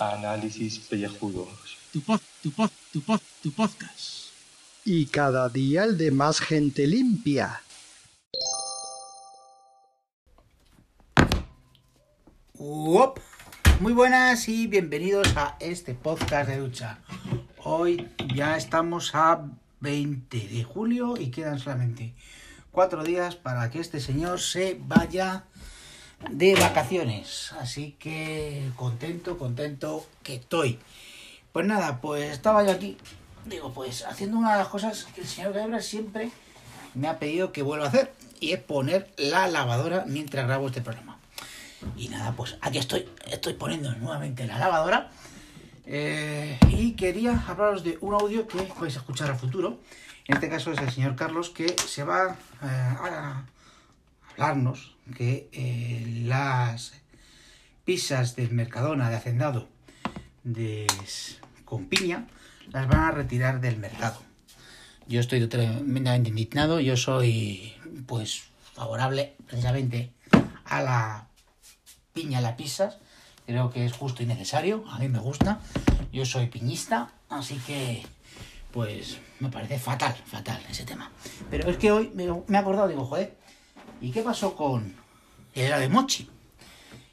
Análisis pellejudos. Tu pod, tu pod, tu pod, tu podcast. Y cada día el de más gente limpia. Uop. Muy buenas y bienvenidos a este podcast de ducha. Hoy ya estamos a 20 de julio y quedan solamente cuatro días para que este señor se vaya de vacaciones. Así que contento, contento que estoy. Pues nada, pues estaba yo aquí, digo, pues haciendo una de las cosas que el señor Gebra siempre me ha pedido que vuelva a hacer y es poner la lavadora mientras grabo este programa. Y nada, pues aquí estoy, estoy poniendo nuevamente la lavadora. Eh, y quería hablaros de un audio que vais a escuchar a futuro. En este caso es el señor Carlos que se va eh, a hablarnos que eh, las pizzas del Mercadona de Hacendado de, con piña las van a retirar del mercado. Yo estoy tremendamente indignado, yo soy pues favorable precisamente a la piña en las pizzas. Creo que es justo y necesario, a mí me gusta. Yo soy piñista, así que pues me parece fatal, fatal ese tema. Pero es que hoy me, he acordado, digo, joder, ¿y qué pasó con el helado de mochi?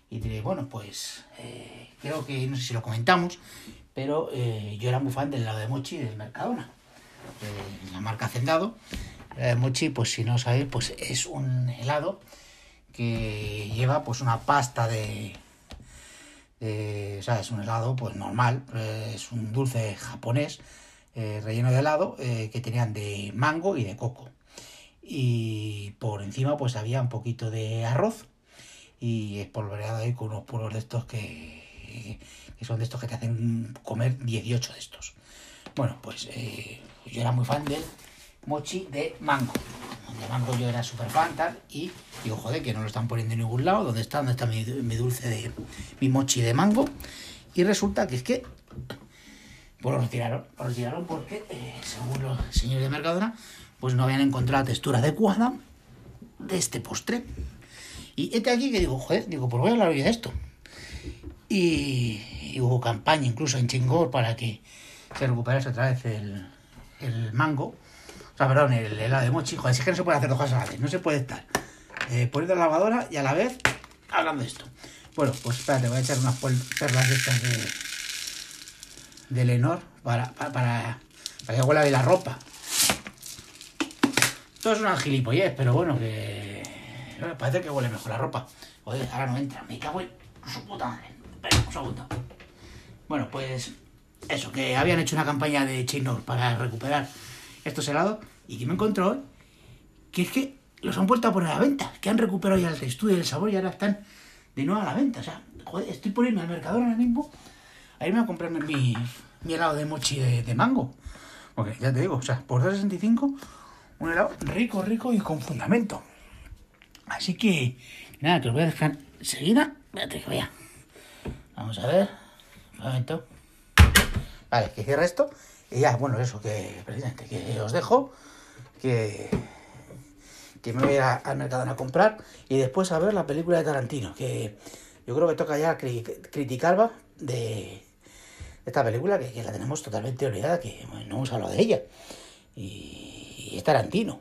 Y diré, bueno, pues eh, creo que, no sé si lo comentamos, pero eh, yo era muy fan del helado de mochi del Mercadona, de la marca Hacendado. El helado de mochi, pues si no sabéis, pues es un helado que lleva pues una pasta de, de o sea, es un helado pues normal, eh, es un dulce japonés eh, relleno de helado eh, que tenían de mango y de coco. Y por encima pues había un poquito de arroz y espolvoreado ahí con unos puros de estos que, que son de estos que te hacen comer 18 de estos. Bueno, pues eh, yo era muy fan del mochi de mango. De mango yo era súper fan y digo, joder, que no lo están poniendo en ningún lado. ¿Dónde está? ¿Dónde está mi, dulce de mi mochi de mango? Y resulta que es que pues lo retiraron, lo retiraron porque, eh, según los señores de Mercadona, pues no habían encontrado la textura adecuada de este postre. Y este aquí que digo, joder, digo, pues voy a hablar hoy de esto. Y, y hubo campaña incluso en Chingor para que se recuperase otra vez el, el mango. O sea, perdón, el helado de mochi. Joder, es que no se puede hacer dos cosas a la vez. No se puede estar eh, poniendo la lavadora y a la vez hablando de esto. Bueno, pues espérate, voy a echar unas perlas de estas de, de Lenor para, para, que huela de la ropa. Todo es una gilipollez, pero bueno, que parece que huele mejor la ropa. Joder, ahora no entra, me cago en su puta madre. Espera, un segundo. Bueno, pues eso, que habían hecho una campaña de Chinor para recuperar estos helados y que me encontró hoy que es que los han vuelto a poner a la venta, que han recuperado ya el textura y el sabor y ahora están de nuevo a la venta. O sea, joder, estoy por irme al mercado ahora mismo a irme a comprarme mi, helado de mochi de, mango. Porque ya te digo, o sea, por 2,65 un helado rico, rico y con fundamento. Así que, nada, te lo voy a dejar enseguida. Espérate que vaya. Vamos a ver. Un momento. Vale, que cierre esto. Y ya, bueno, eso, que presidente, que os dejo. Que, que me voy a al Mercadona a comprar. Y después a ver la película de Tarantino. Que yo creo que toca ya criticar de esta película que, la tenemos totalmente olvidada, que no hemos hablado de ella. Y, es Tarantino.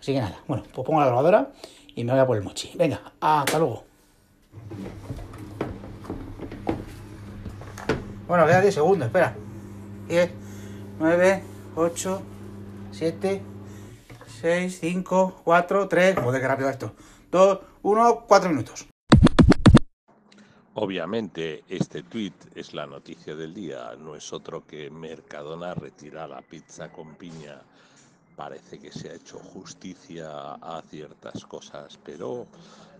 Así que nada, bueno, pues pongo la lavadora y me voy a por el mochi. Venga, hasta luego. Bueno, queda 10 segundos, espera. 10, 9, 8, 7, 6, 5, 4, 3. Joder, qué rápido esto. 2, 1, 4 minutos. Obviamente este tuit es la noticia del día, no es otro que Mercadona retira la pizza con piña. Parece que se ha hecho justicia a ciertas cosas, pero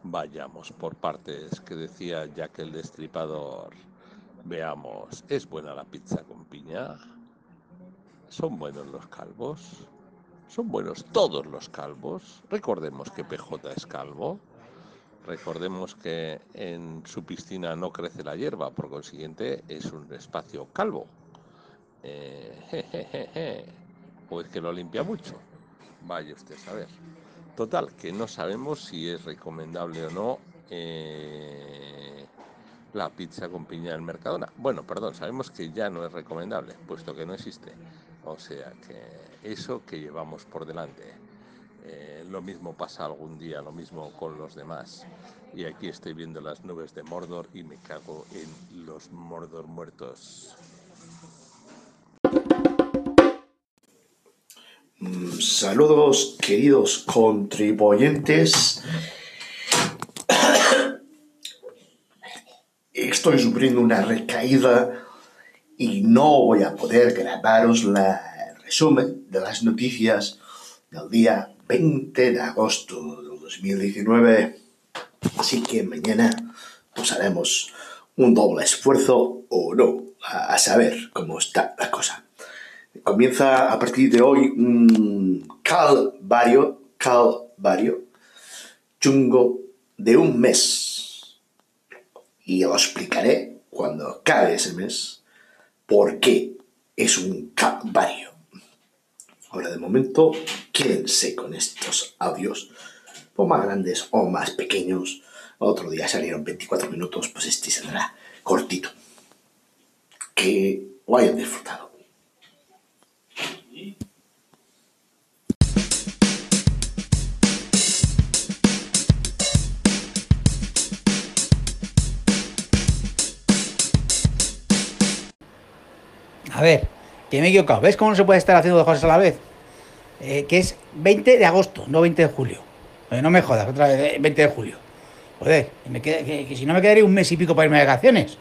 vayamos por partes, que decía Jack el Destripador. Veamos, ¿es buena la pizza con piña? ¿Son buenos los calvos? ¿Son buenos todos los calvos? Recordemos que PJ es calvo. Recordemos que en su piscina no crece la hierba, por consiguiente es un espacio calvo. Eh, o es que lo limpia mucho. Vaya usted a saber. Total, que no sabemos si es recomendable o no eh, la pizza con piña del Mercadona. Bueno, perdón, sabemos que ya no es recomendable, puesto que no existe. O sea que eso que llevamos por delante. Eh, lo mismo pasa algún día, lo mismo con los demás. Y aquí estoy viendo las nubes de Mordor y me cago en los Mordor muertos. Saludos queridos contribuyentes. Estoy sufriendo una recaída y no voy a poder grabaros la resumen de las noticias del día 20 de agosto de 2019. Así que mañana pues haremos un doble esfuerzo o no, a, saber cómo está la cosa. Comienza a partir de hoy un calvario, calvario, chungo de un mes. Y os explicaré cuando acabe ese mes por qué es un calvario. Ahora de momento, quédense con estos audios, o más grandes o más pequeños. Otro día salieron 24 minutos, pues este saldrá cortito. Que lo hayan disfrutado. A ver, que me he equivocado. ¿Ves cómo no se puede estar haciendo dos cosas a la vez? Eh, que es 20 de agosto, no 20 de julio. Eh, no me jodas, otra vez, eh, 20 de julio. Joder, que, que- que si no me quedaría un mes y pico para irme de vacaciones.